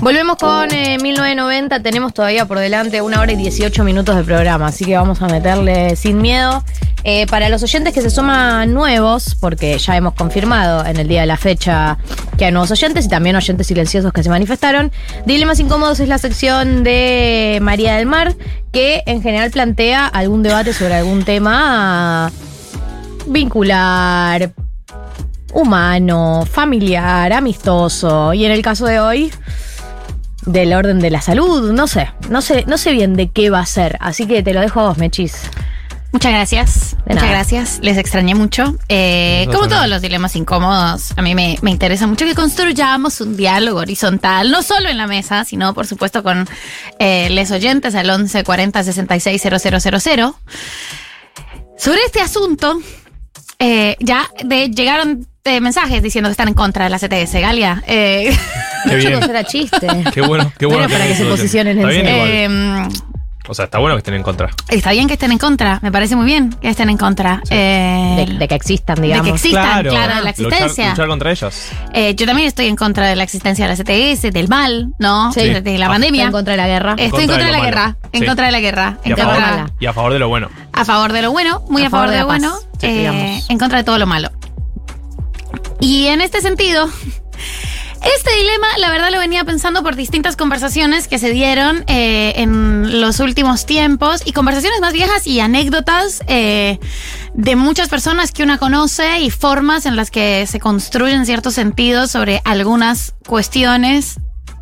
Volvemos con eh, 1990. Tenemos todavía por delante una hora y 18 minutos de programa, así que vamos a meterle sin miedo. Eh, para los oyentes que se suman nuevos, porque ya hemos confirmado en el día de la fecha que hay nuevos oyentes y también oyentes silenciosos que se manifestaron, Dilemas Incómodos es la sección de María del Mar, que en general plantea algún debate sobre algún tema vincular, humano, familiar, amistoso. Y en el caso de hoy, del orden de la salud, no sé, no sé, no sé bien de qué va a ser. Así que te lo dejo a vos, Mechis. Muchas gracias. De Muchas nada. gracias. Les extrañé mucho. Eh, como todos los dilemas incómodos, a mí me, me interesa mucho que construyamos un diálogo horizontal, no solo en la mesa, sino por supuesto con eh, les oyentes al 11 40 66 000. Sobre este asunto, eh, ya de- llegaron eh, mensajes diciendo que están en contra de la CTS, Galia. Eh, Qué bien. Chicos, era chiste. Qué bueno, qué No bueno. para que se posicionen en serio. O sea, está bueno que estén en contra. está bien que estén en contra, me parece muy bien que estén en contra. Eh, De, de que existan, de digamos. que existan, claro, de la Luchar, existencia. luchar contra ellas. Eh, yo también estoy en contra de la existencia de la CTS, del mal, ¿no? Sí. De, de la Ah. pandemia. en contra de la guerra. Estoy en contra contra de de la guerra. malo. En Sí. contra de la guerra. Y En a, contra, favor, y a favor de lo bueno. a favor de lo bueno, muy A a, favor favor de de la lo bueno, sí, eh, en contra de todo lo malo. Y en este sentido, este dilema, la verdad, lo venía pensando por distintas conversaciones que se dieron eh, en los últimos tiempos y conversaciones más viejas y anécdotas eh, de muchas personas que una conoce y formas en las que se construyen ciertos sentidos sobre algunas cuestiones.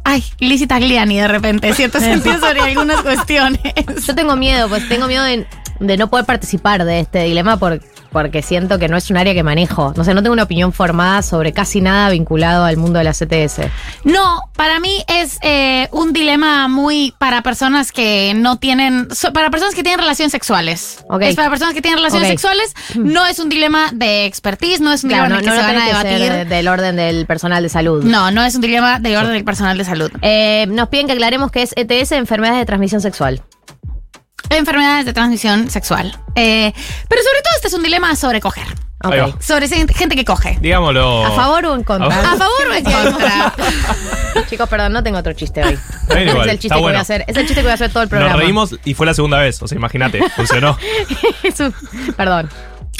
Ay, Lizzie Tagliani de repente, ciertos sentidos sobre algunas cuestiones. Yo tengo miedo, pues tengo miedo de, de no poder participar de este dilema por- porque siento que no es un área que manejo. No sé, no tengo una opinión formada sobre casi nada vinculado al mundo de la CTS. No, para mí es eh, un dilema muy para personas que no tienen, so- para personas que tienen relaciones sexuales. Ok. Es para personas que tienen relaciones sexuales. No es un dilema de expertise, no es un Claro, dilema no, el no, que se van a que debatir. de- del orden del personal de salud. No, no es un dilema de orden del personal de salud. Eh, nos piden que aclaremos que es ETS, enfermedades de transmisión sexual. Enfermedades de transmisión sexual. Eh, pero sobre todo este es un dilema sobre coger. Ahí va. Sobre gente que coge. Digámoslo. ¿A favor o en contra? ¿A favor o en contra? Chicos, perdón, no tengo otro chiste hoy. igual, es el chiste está que voy bueno. a hacer. Es el chiste que voy a hacer todo el Nos programa. reímos y fue la segunda vez. O sea, imagínate, funcionó. Es un- perdón.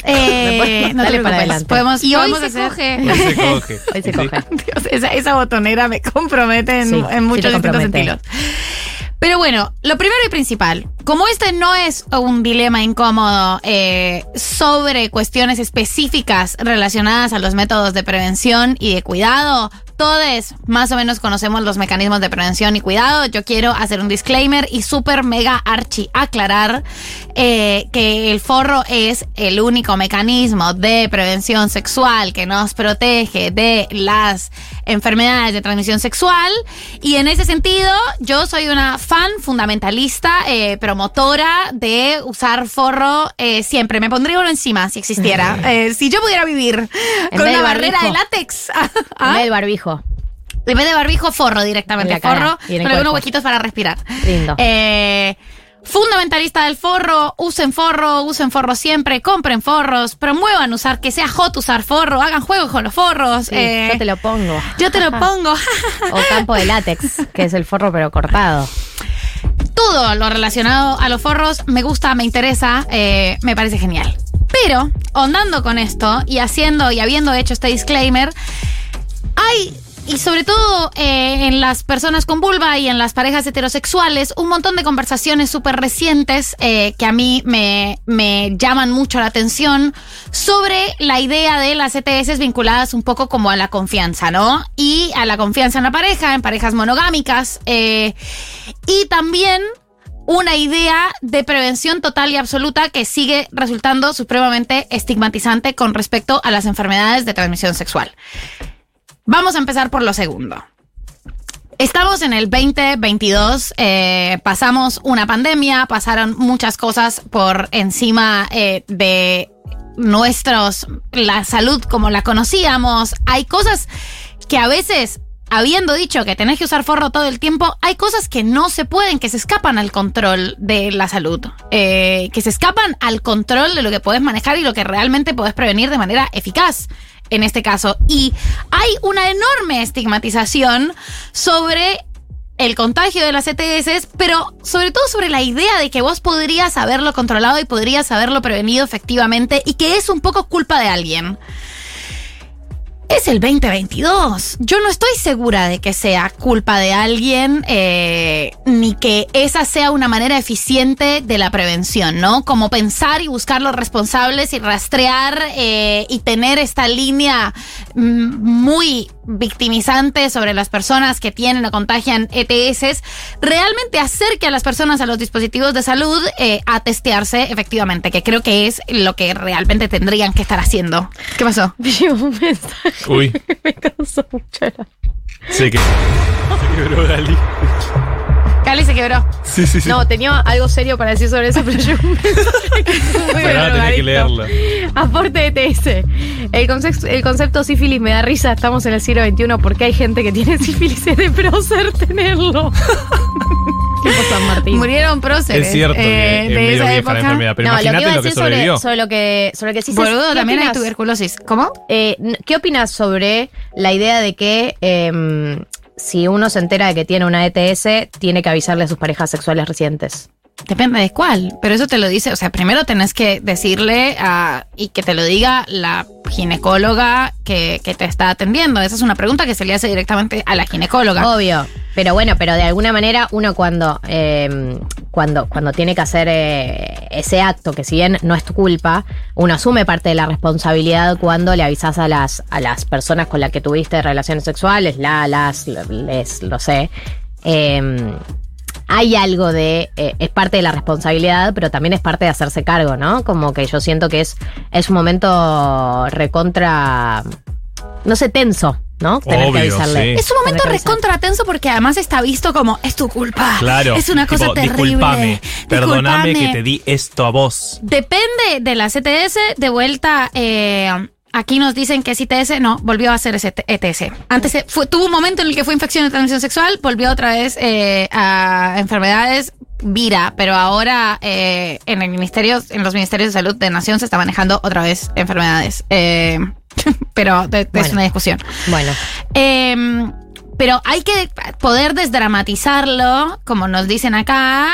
Eh, no te dale para preocupes. adelante. Podemos, Y hoy podemos se hacer- coge. Hoy se coge. Hoy se Sí. coge. Dios, esa, esa botonera me compromete en, Sí, en sí muchos distintos compromete. sentidos. Pero bueno, lo primero y principal, como este no es un dilema incómodo eh, sobre cuestiones específicas relacionadas a los métodos de prevención y de cuidado, todos más o menos conocemos los mecanismos de prevención y cuidado. Yo quiero hacer un disclaimer y súper mega archi aclarar eh, que el forro es el único mecanismo de prevención sexual que nos protege de las enfermedades de transmisión sexual. Y en ese sentido, yo soy una fan fundamentalista, eh, promotora de usar forro eh, siempre. Me pondría uno encima si existiera. Eh, si yo pudiera vivir En con vez una barrera de látex. En ¿Ah? vez del barbijo. En vez de barbijo, forro directamente. En cara forro en con algunos huequitos para respirar. Lindo. Eh, fundamentalista del forro, usen forro, usen forro siempre, compren forros, promuevan usar, que sea hot usar forro, hagan juegos con los forros. Sí, eh, yo te lo pongo. yo te lo pongo. O campo de látex, que es el forro pero cortado. Todo lo relacionado a los forros me gusta, me interesa, eh, me parece genial. Pero, ondando con esto y haciendo y habiendo hecho este disclaimer, hay, y sobre todo eh, en las personas con vulva y en las parejas heterosexuales, un montón de conversaciones súper recientes eh, que a mí me, me llaman mucho la atención sobre la idea de las ETS vinculadas un poco como a la confianza, ¿no? Y a la confianza en la pareja, en parejas monogámicas. eh, y también una idea de prevención total y absoluta que sigue resultando supremamente estigmatizante con respecto a las enfermedades de transmisión sexual. Vamos a empezar por lo segundo. Estamos en el 2022, eh, pasamos una pandemia, pasaron muchas cosas por encima eh, de nuestros, la salud como la conocíamos. Hay cosas que a veces, habiendo dicho que tenés que usar forro todo el tiempo, hay cosas que no se pueden, que se escapan al control de la salud, eh, que se escapan al control de lo que podés manejar y lo que realmente podés prevenir de manera eficaz. En este caso. Y hay una enorme estigmatización sobre el contagio de las ETS, pero sobre todo sobre la idea de que vos podrías haberlo controlado y podrías haberlo prevenido efectivamente y que es un poco culpa de alguien. Es el 2022. Yo no estoy segura de que sea culpa de alguien eh, ni que esa sea una manera eficiente de la prevención, ¿no? Como pensar y buscar los responsables y rastrear eh, y tener esta línea mm, muy victimizante sobre las personas que tienen o contagian ETS, realmente acerque a las personas a los dispositivos de salud eh, a testearse efectivamente, que creo que es lo que realmente tendrían que estar haciendo. ¿Qué pasó? Vi un mensaje. Uy. Me causó mucha. Se, que, se quebró Gali. Cali se quebró. Sí, sí, sí. No, tenía algo serio para decir sobre eso, pero yo un que leerlo. Aporte de TS. El concepto, el concepto sífilis me da risa. Estamos en el siglo XXI porque hay gente que tiene sífilis es de prócer tenerlo. ¿Qué pasa, Martín? Murieron próceres. Es cierto eh, que de esa la época. enfermedad, pero No, lo que iba a decir sobre, sobre lo que sobre lo que sí Boludo, ¿qué también hay opinas? tuberculosis. ¿Cómo? Eh, ¿Qué opinas sobre la idea de que em, si uno se entera de que tiene una ETS, tiene que avisarle a sus parejas sexuales recientes? Depende de cuál, pero eso te lo dice, o sea, primero tenés que decirle a, y que te lo diga la ginecóloga que, que te está atendiendo. Esa es una pregunta que se le hace directamente a la ginecóloga. Obvio. Pero bueno, pero de alguna manera uno cuando, em, cuando, cuando tiene que hacer eh, ese acto, que si bien no es tu culpa, uno asume parte de la responsabilidad cuando le avisas a las, a las personas con las que tuviste relaciones sexuales, la, las, les, lo sé. Em, hay algo de. eh, es parte de la responsabilidad, pero también es parte de hacerse cargo, ¿no? Como que yo siento que es, es un momento recontra. No sé, tenso, ¿no? Tener Obvio, que avisarle. sí. Es un momento recontra tenso porque además está visto como es tu culpa. Claro. Es una cosa tipo, terrible. Disculpame. Perdóname que te di esto a vos. Depende de la CTS, de vuelta, eh, aquí nos dicen que es ITS, no, volvió a ser ETS. Antes eh, fue, tuvo un momento en el que fue infección de transmisión sexual, volvió otra vez eh, a enfermedades vira, pero ahora eh, en el ministerio, en los ministerios de salud de Nación se está manejando otra vez enfermedades. Eh, pero de- es Bueno. una discusión. Bueno. Eh, pero hay que poder desdramatizarlo, como nos dicen acá,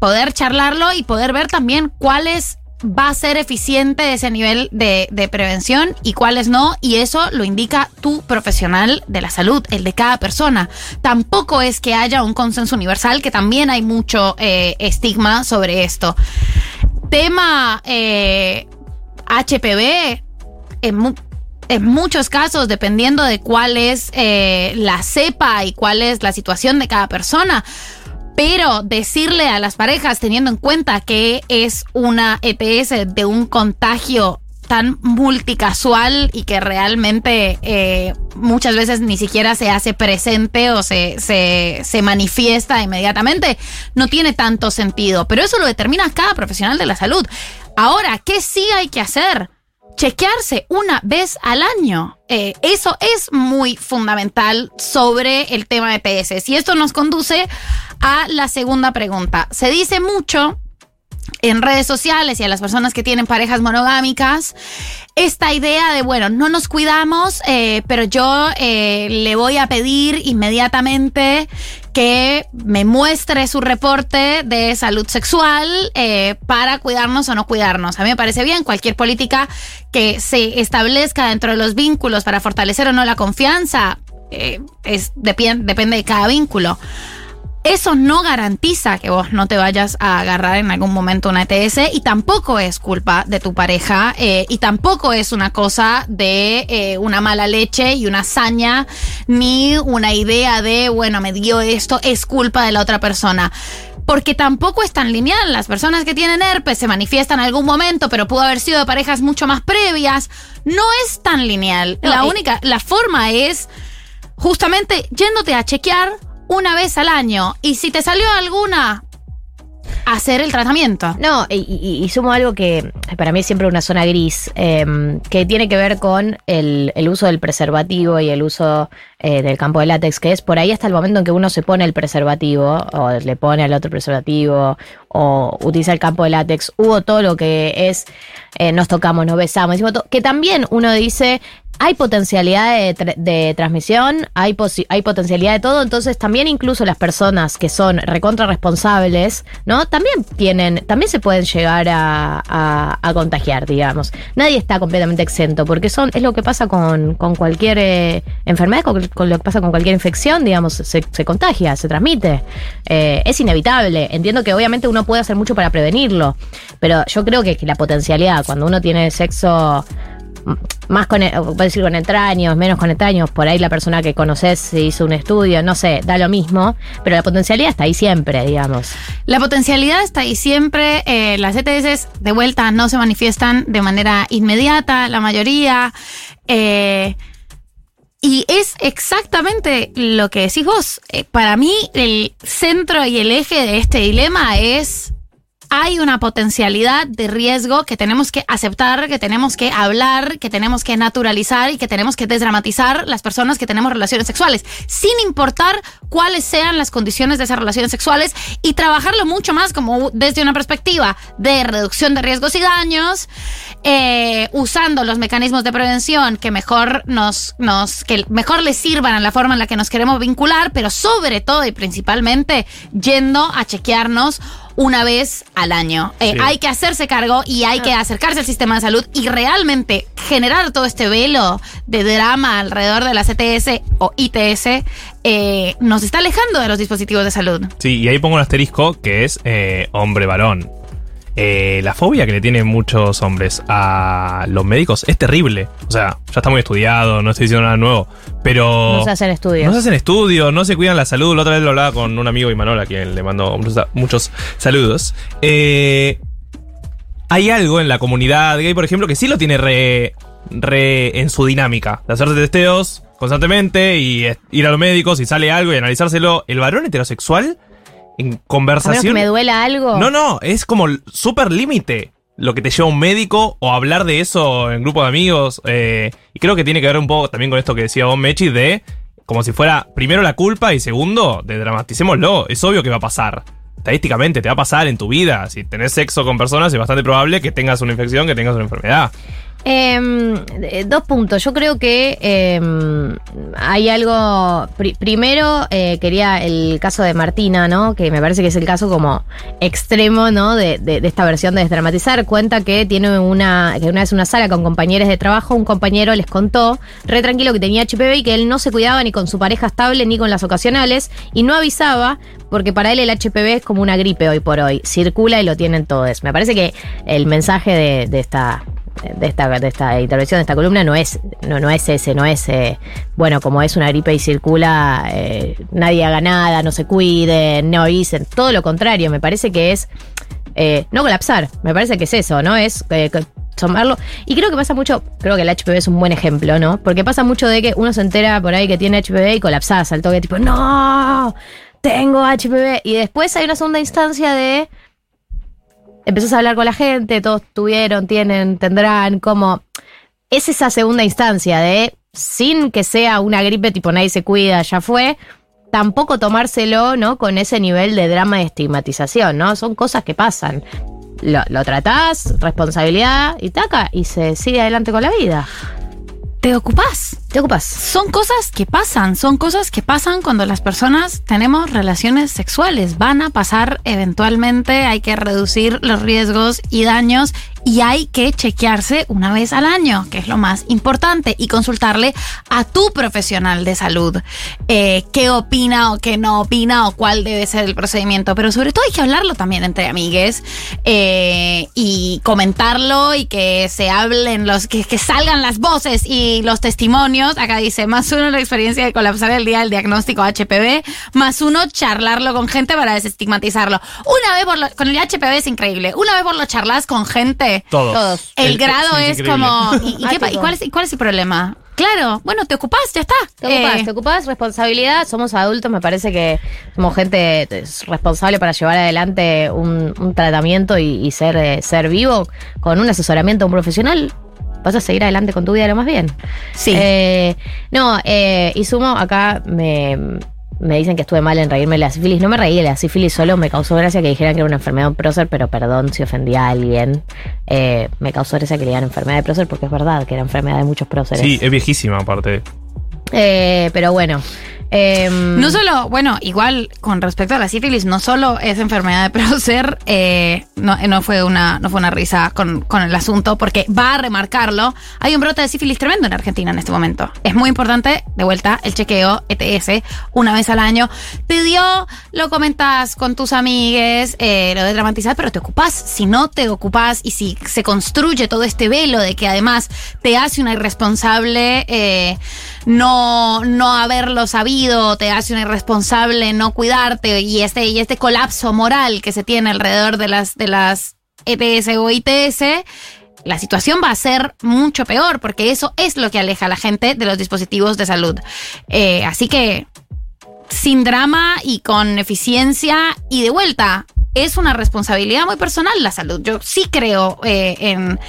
poder charlarlo y poder ver también cuáles va a ser eficiente ese nivel de, prevención y cuáles no, y eso lo indica tu profesional de la salud, el de cada persona. Tampoco es que haya un consenso universal, que también hay mucho eh, estigma sobre esto. Tema eh, HPV, en, mu- en muchos casos, dependiendo de cuál es eh, la cepa y cuál es la situación de cada persona. Pero decirle a las parejas, teniendo en cuenta que es una ETS de un contagio tan multicasual y que realmente eh, muchas veces ni siquiera se hace presente o se, se, se manifiesta inmediatamente, no tiene tanto sentido. Pero eso lo determina cada profesional de la salud. Ahora, ¿qué sí hay que hacer? Chequearse una vez al año. Eh, eso es muy fundamental sobre el tema de PS. Y esto nos conduce a la segunda pregunta. Se dice mucho en redes sociales y a las personas que tienen parejas monogámicas esta idea de, bueno, no nos cuidamos, eh, pero yo eh, le voy a pedir inmediatamente que me muestre su reporte de salud sexual eh, para cuidarnos o no cuidarnos. A mí me parece bien cualquier política que se establezca dentro de los vínculos para fortalecer o no la confianza. eh, es, depende de cada vínculo. Eso no garantiza que vos no te vayas a agarrar en algún momento una ETS y tampoco es culpa de tu pareja eh, y tampoco es una cosa de eh, una mala leche y una hazaña ni una idea de, bueno, me dio esto, es culpa de la otra persona. Porque tampoco es tan lineal. Las personas que tienen herpes se manifiestan en algún momento, pero pudo haber sido de parejas mucho más previas. No es tan lineal. No, la única, la forma es justamente yéndote a chequear una vez al año. Y si te salió alguna, hacer el tratamiento. No, y, y- y sumo algo que para mí es siempre una zona gris, eh, que tiene que ver con el, uso del preservativo y el uso eh, del campo de látex, que es por ahí hasta el momento en que uno se pone el preservativo, o le pone al otro preservativo, o utiliza el campo de látex, hubo todo lo que es, eh, nos tocamos, nos besamos, que también uno dice, hay potencialidad de, tra- de transmisión, hay, hay potencialidad de todo, entonces también incluso las personas que son recontra responsables, ¿no? También tienen, también se pueden llegar a, contagiar, digamos. Nadie está completamente exento, porque son, es lo que pasa con, con cualquier eh, enfermedad, con, lo que pasa con cualquier infección, digamos, se, se contagia, se transmite. Eh, es inevitable. Entiendo que obviamente uno puede hacer mucho para prevenirlo, pero yo creo que, que la potencialidad, cuando uno tiene sexo más con, puedes decir con extraños, menos con extraños, por ahí la persona que conoces se hizo un estudio, no sé, da lo mismo, pero la potencialidad está ahí siempre, digamos. La potencialidad está ahí siempre. eh, las ETS de vuelta no se manifiestan de manera inmediata, la mayoría. eh, y es exactamente lo que decís vos. Eh, para mí, el centro y el eje de este dilema es. Hay una potencialidad de riesgo que tenemos que aceptar, que tenemos que hablar, que tenemos que naturalizar y que tenemos que desdramatizar las personas que tenemos relaciones sexuales, sin importar cuáles sean las condiciones de esas relaciones sexuales y trabajarlo mucho más como desde una perspectiva de reducción de riesgos y daños, eh, usando los mecanismos de prevención que mejor nos, nos, que mejor les sirvan a la forma en la que nos queremos vincular, pero sobre todo y principalmente yendo a chequearnos una vez al año. Eh, Sí. Hay que hacerse cargo y hay que acercarse al sistema de salud y realmente generar todo este velo de drama alrededor de la CTS o ITS eh, nos está alejando de los dispositivos de salud. Sí, y ahí pongo un asterisco que es eh, hombre-varón. Eh, la fobia que le tienen muchos hombres a los médicos es terrible. O sea, ya está muy estudiado, no estoy diciendo nada nuevo. Pero. No se hacen estudios. No se hacen estudios, no se cuidan la salud. La otra vez lo hablaba con un amigo Imanol, a quien le mando muchos, saludos. Eh, hay algo en la comunidad gay, por ejemplo, que sí lo tiene re, re en su dinámica. De hacerse testeos constantemente y ir a los médicos y sale algo y analizárselo. El varón heterosexual, en A menos que conversación. me duela algo. No, no, es como súper límite lo que te lleva un médico o hablar de eso en grupo de amigos. eh, y creo que tiene que ver un poco también con esto que decía vos, Mechi, de como si fuera primero la culpa y segundo, de dramaticémoslo. Es obvio que va a pasar. Estadísticamente te va a pasar en tu vida. Si tenés sexo con personas es bastante probable que tengas una infección, que tengas una enfermedad. Eh, dos puntos. Yo creo que em, hay algo. pri- primero, eh, quería el caso de Martina, ¿no? Que me parece que es el caso como extremo, ¿no? De, de- esta versión de desdramatizar. Cuenta que tiene una. que una vez una sala con compañeros de trabajo, un compañero les contó, re tranquilo, que tenía HPV y que él no se cuidaba ni con su pareja estable ni con las ocasionales y no avisaba porque para él el HPV es como una gripe hoy por hoy. Circula y lo tienen todos. Me parece que el mensaje de esta de esta, de esta intervención, de esta columna, no es, no, no es ese, no es, eh, bueno, como es una gripe y circula, eh, nadie haga nada, no se cuiden, no avisen, todo lo contrario, me parece que es eh, no colapsar, me parece que es eso, ¿no? Es tomarlo. Y creo que pasa mucho, creo que el HPV es un buen ejemplo, ¿no? Porque pasa mucho de que uno se entera por ahí que tiene HPV y colapsás al toque, tipo, no, tengo HPV. Y después hay una segunda instancia de empezás a hablar con la gente, todos tuvieron, tienen, tendrán, como... Es esa segunda instancia de, sin que sea una gripe tipo nadie se cuida, ya fue, tampoco tomárselo, ¿no? Con ese nivel de drama y estigmatización, ¿no? Son cosas que pasan. Lo, lo tratás, responsabilidad y taca, y se sigue adelante con la vida. ¿Te ocupás? ¿Te ocupas? Son cosas que pasan, son cosas que pasan cuando las personas tenemos relaciones sexuales. Van a pasar eventualmente, hay que reducir los riesgos y daños y hay que chequearse una vez al año, que es lo más importante, y consultarle a tu profesional de salud eh, qué opina o qué no opina o cuál debe ser el procedimiento. Pero sobre todo hay que hablarlo también entre amigues eh, y comentarlo y que se hablen los, que, que salgan las voces y los testimonios. Acá dice, más uno la experiencia de colapsar el día del diagnóstico HPV, más uno charlarlo con gente para desestigmatizarlo. Una vez por lo- con el HPV es increíble. Una vez por lo charlas con gente, Todos. Todos. el, El- grado sí, es como. ¿Y, y qué y cuál, es, y cuál es el problema? Claro, bueno, te ocupás, ya está. Te ocupás, Eh, te ocupás, responsabilidad, somos adultos, me parece que somos gente responsable para llevar adelante un, un tratamiento y, y ser, eh, ser vivo con un asesoramiento de un profesional. Vas a seguir adelante con tu vida lo más bien. Sí. Eh, no, eh, y sumo, acá me, me dicen que estuve mal en reírme de la sífilis. No me reí de la sífilis, solo me causó gracia que dijeran que era una enfermedad de prócer, pero perdón si ofendía a alguien. Eh, me causó gracia que le digan enfermedad de prócer porque es verdad que era enfermedad de muchos próceres. Sí, es viejísima aparte. Eh, pero bueno. Em, No solo, bueno, igual con respecto a la sífilis, no solo es enfermedad de prócer, eh, no, no fue una, no fue una risa con, con el asunto, porque va a remarcarlo. Hay un brote de sífilis tremendo en Argentina en este momento. Es muy importante, de vuelta, el chequeo ETS una vez al año. Te dio, lo comentas con tus amigues, eh, lo de dramatizar, pero te ocupás. Si no te ocupás y si se construye todo este velo de que además te hace una irresponsable, eh, no, no haberlo sabido, te hace una irresponsable no cuidarte y este, y este colapso moral que se tiene alrededor de las, de las ETS o ITS, la situación va a ser mucho peor porque eso es lo que aleja a la gente de los dispositivos de salud. Eh, así que sin drama y con eficiencia y de vuelta. Es una responsabilidad muy personal la salud. Yo sí creo eh, en,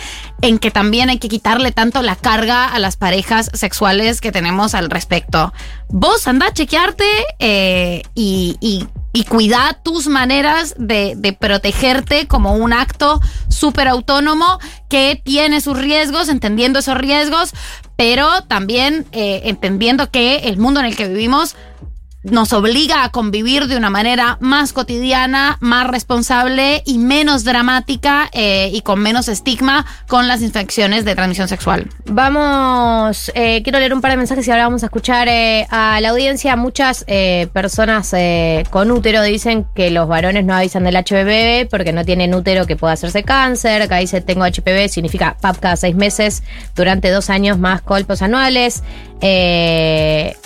en que también hay que quitarle tanto la carga a las parejas sexuales que tenemos al respecto. Vos anda a chequearte eh, y, y, cuida tus maneras de, de protegerte como un acto súper autónomo que tiene sus riesgos, entendiendo esos riesgos, pero también eh, entendiendo que el mundo en el que vivimos nos obliga a convivir de una manera más cotidiana, más responsable y menos dramática eh, y con menos estigma con las infecciones de transmisión sexual. Vamos, eh, quiero leer un par de mensajes y ahora vamos a escuchar eh, a la audiencia. Muchas personas con útero dicen que los varones no avisan del HPV porque no tienen útero que pueda hacerse cáncer. Acá dice tengo HPV, significa PAP cada seis meses durante dos años más colpos anuales.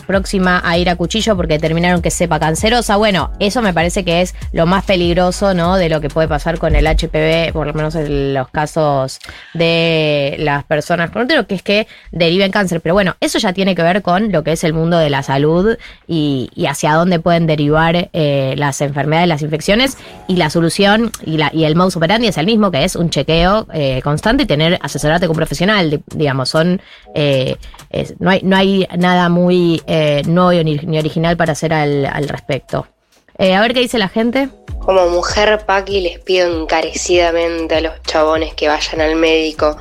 Próxima a ir a cuchillo porque determinaron que sepa cancerosa. Bueno, eso me parece que es lo más peligroso, ¿no? De lo que puede pasar con el HPV, por lo menos en los casos de las personas con útero, que es que deriven cáncer. Pero bueno, eso ya tiene que ver con lo que es el mundo de la salud y, hacia dónde pueden derivar eh, las enfermedades, las infecciones y la solución y, el modus operandi es el mismo, que es un chequeo eh, constante y tener asesorarte con un profesional, di- digamos, son eh, no hay no hay nada muy eh, nuevo ni, ni original para hacer al, al respecto. Eh, a ver qué dice la gente. Como mujer, Paqui, les pido encarecidamente a los chabones que vayan al médico.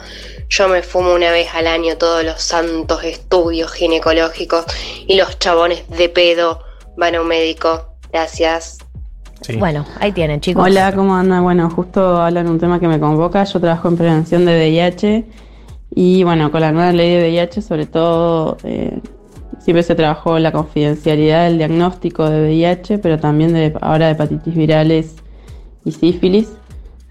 Yo me fumo una vez al año todos los santos estudios ginecológicos y los chabones de pedo van a un médico. Gracias. Sí. Bueno, ahí tienen, chicos. Hola, ¿cómo andan? Bueno, justo hablan un tema que me convoca. Yo trabajo en prevención de VIH y bueno, con la nueva ley de VIH sobre todo eh, siempre se trabajó la confidencialidad del diagnóstico de VIH, pero también de ahora de hepatitis virales y sífilis,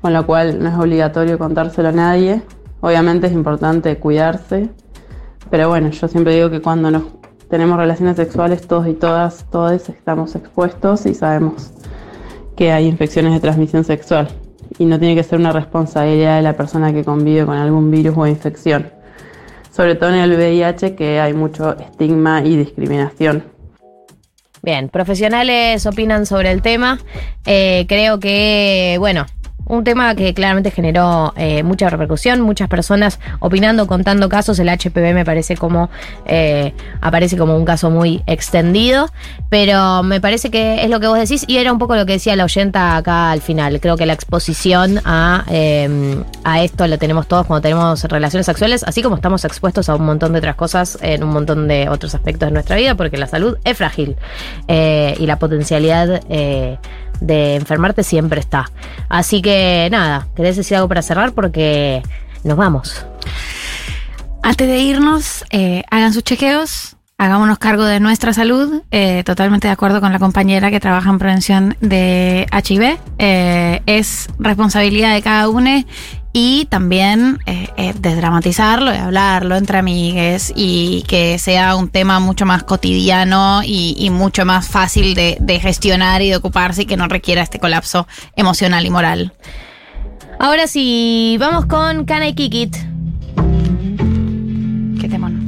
con lo cual no es obligatorio contárselo a nadie. Obviamente es importante cuidarse, pero bueno, yo siempre digo que cuando nos tenemos relaciones sexuales todos y todas, todos estamos expuestos y sabemos que hay infecciones de transmisión sexual y no tiene que ser una responsabilidad de la persona que convive con algún virus o infección. Sobre todo en el VIH que hay mucho estigma y discriminación. Bien, profesionales opinan sobre el tema. Eh, creo que, bueno, un tema que claramente generó eh, mucha repercusión, muchas personas opinando, contando casos. El HPV me parece como eh, aparece como un caso muy extendido, pero me parece que es lo que vos decís y era un poco lo que decía la oyenta acá al final. Creo que la exposición a, eh, a esto lo tenemos todos cuando tenemos relaciones sexuales, así como estamos expuestos a un montón de otras cosas en un montón de otros aspectos de nuestra vida, porque la salud es frágil eh, y la potencialidad eh, de enfermarte siempre está. Así que nada, ¿querés decir algo para cerrar? Porque nos vamos. Antes de irnos, eh, hagan sus chequeos, hagámonos cargo de nuestra salud. eh, totalmente de acuerdo con la compañera que trabaja en prevención de HIV. Eh, es responsabilidad de cada uno y también eh, eh, desdramatizarlo y hablarlo entre amigues y que sea un tema mucho más cotidiano y, y mucho más fácil de, de gestionar y de ocuparse y que no requiera este colapso emocional y moral. Ahora sí, vamos con Kick It. Qué temón.